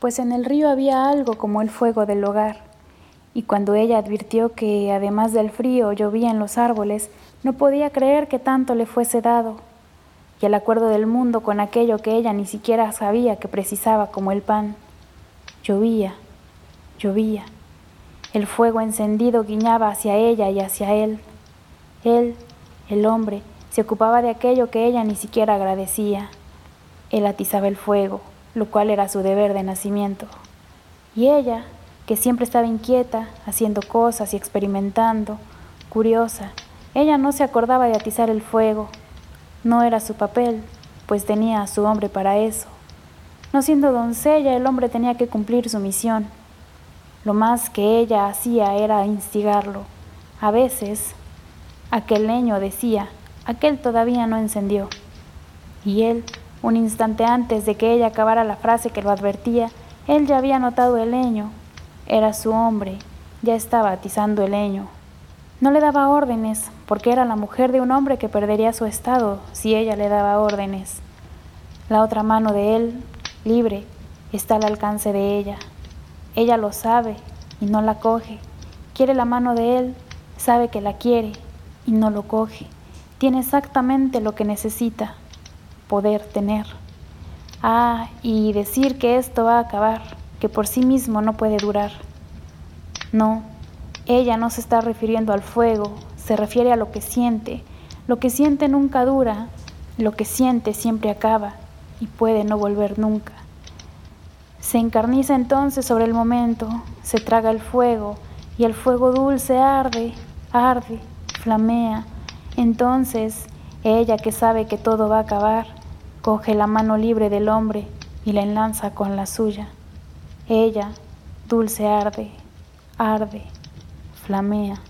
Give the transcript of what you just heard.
pues en el río había algo como el fuego del hogar, y cuando ella advirtió que, además del frío, llovía en los árboles, no podía creer que tanto le fuese dado, y el acuerdo del mundo con aquello que ella ni siquiera sabía que precisaba como el pan. Llovía, llovía. El fuego encendido guiñaba hacia ella y hacia él. Él, el hombre, se ocupaba de aquello que ella ni siquiera agradecía. Él atizaba el fuego, lo cual era su deber de nacimiento. Y ella, que siempre estaba inquieta, haciendo cosas y experimentando, curiosa, ella no se acordaba de atizar el fuego. No era su papel, pues tenía a su hombre para eso. No siendo doncella, el hombre tenía que cumplir su misión. Lo más que ella hacía era instigarlo. A veces, aquel leño decía, aquel todavía no encendió. Y él, un instante antes de que ella acabara la frase que lo advertía, él ya había notado el leño. Era su hombre, ya estaba atizando el leño. No le daba órdenes, porque era la mujer de un hombre que perdería su estado si ella le daba órdenes. La otra mano de él, libre, está al alcance de ella. Ella lo sabe y no la coge. Quiere la mano de él, sabe que la quiere y no lo coge. Tiene exactamente lo que necesita, poder tener. Ah, y decir que esto va a acabar, que por sí mismo no puede durar. No, ella no se está refiriendo al fuego, se refiere a lo que siente. Lo que siente nunca dura, lo que siente siempre acaba y puede no volver nunca. Se encarniza entonces sobre el momento, se traga el fuego, y el fuego dulce arde, arde, flamea. Entonces, ella que sabe que todo va a acabar, coge la mano libre del hombre y la enlaza con la suya. Ella, dulce arde, arde, flamea.